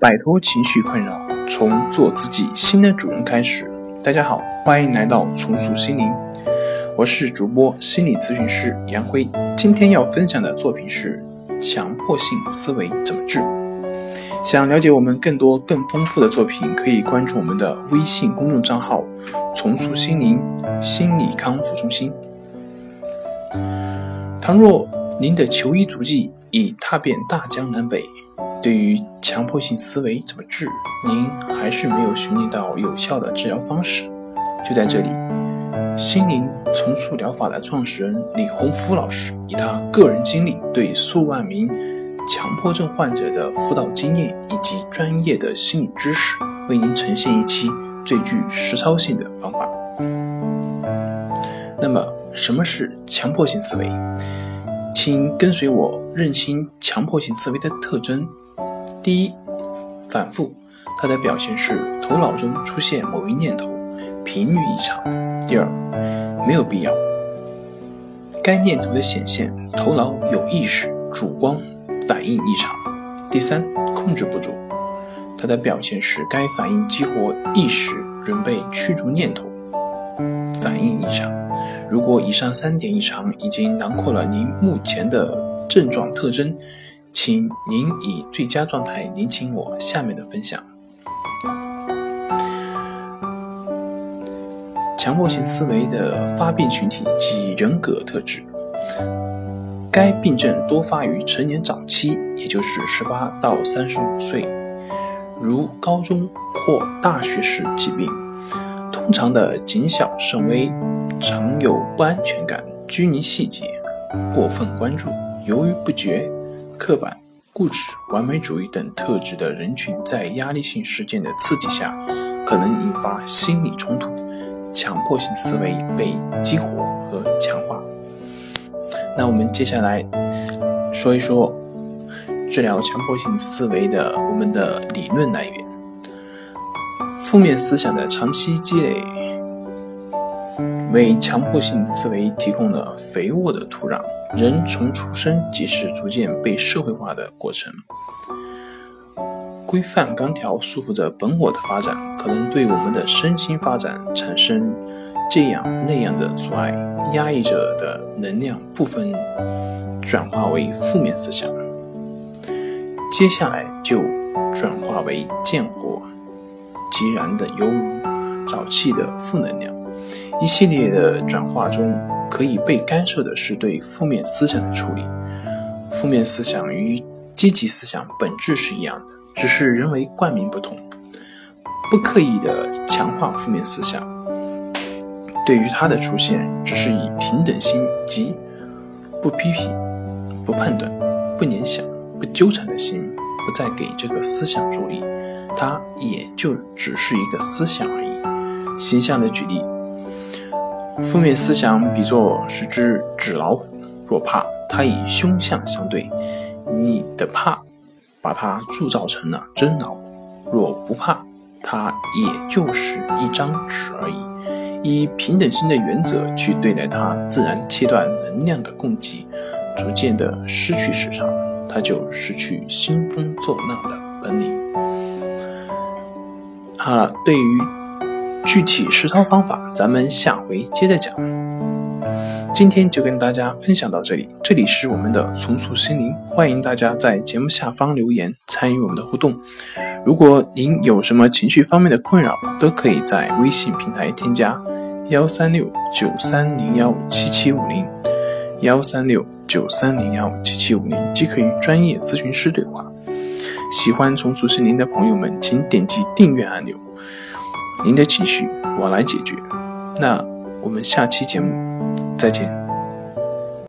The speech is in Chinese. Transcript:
摆脱情绪困扰，从做自己新的主人开始。大家好，欢迎来到重塑心灵，我是主播心理咨询师杨辉。今天要分享的作品是强迫性思维怎么治。想了解我们更多更丰富的作品，可以关注我们的微信公众账号“重塑心灵心理康复中心”。倘若您的求医足迹已踏遍大江南北，对于强迫性思维怎么治，您还是没有寻觅到有效的治疗方式。就在这里，心灵重塑疗法的创始人李洪福老师以他个人经历，对数万名强迫症患者的辅导经验以及专业的心理知识，为您呈现一期最具实操性的方法。那么，什么是强迫性思维？请跟随我认清强迫性思维的特征。第一，反复，它的表现是头脑中出现某一念头，频率异常。第二，没有必要，该念头的显现，头脑有意识，主观反应异常。第三，控制不住，它的表现是该反应激活意识，准备驱逐念头，反应异常。如果以上三点异常已经囊括了您目前的症状特征。请您以最佳状态聆听我下面的分享。强迫性思维的发病群体及人格特质，该病症多发于成年早期，也就是十八到三十五岁，如高中或大学时疾病。通常的谨小慎微，常有不安全感、拘泥细节、过分关注、犹豫不决。刻板、固执、完美主义等特质的人群，在压力性事件的刺激下，可能引发心理冲突，强迫性思维被激活和强化。那我们接下来说一说治疗强迫性思维的我们的理论来源。负面思想的长期积累，为强迫性思维提供了肥沃的土壤。人从出生即是逐渐被社会化的过程，规范钢条束缚着本我的发展，可能对我们的身心发展产生这样那样的阻碍，压抑着的能量部分转化为负面思想，接下来就转化为见火即燃的犹如沼气的负能量，一系列的转化中。可以被干涉的是对负面思想的处理。负面思想与积极思想本质是一样的，只是人为冠名不同。不刻意的强化负面思想，对于它的出现，只是以平等心及不批评、不判断、不联想、不纠缠的心，不再给这个思想助力，它也就只是一个思想而已。形象的举例。负面思想比作是只纸老虎，若怕它以凶相相对，你的怕把它铸造成了真老虎；若不怕，它也就是一张纸而已。以平等心的原则去对待它，自然切断能量的供给，逐渐的失去市场，它就失去兴风作浪的本领。好了，对于。具体实操方法，咱们下回接着讲。今天就跟大家分享到这里，这里是我们的重塑心灵，欢迎大家在节目下方留言参与我们的互动。如果您有什么情绪方面的困扰，都可以在微信平台添加幺三六九三零幺七七五零幺三六九三零幺七七五零，即可与专业咨询师对话。喜欢重塑心灵的朋友们，请点击订阅按钮。您的情绪，我来解决。那我们下期节目再见。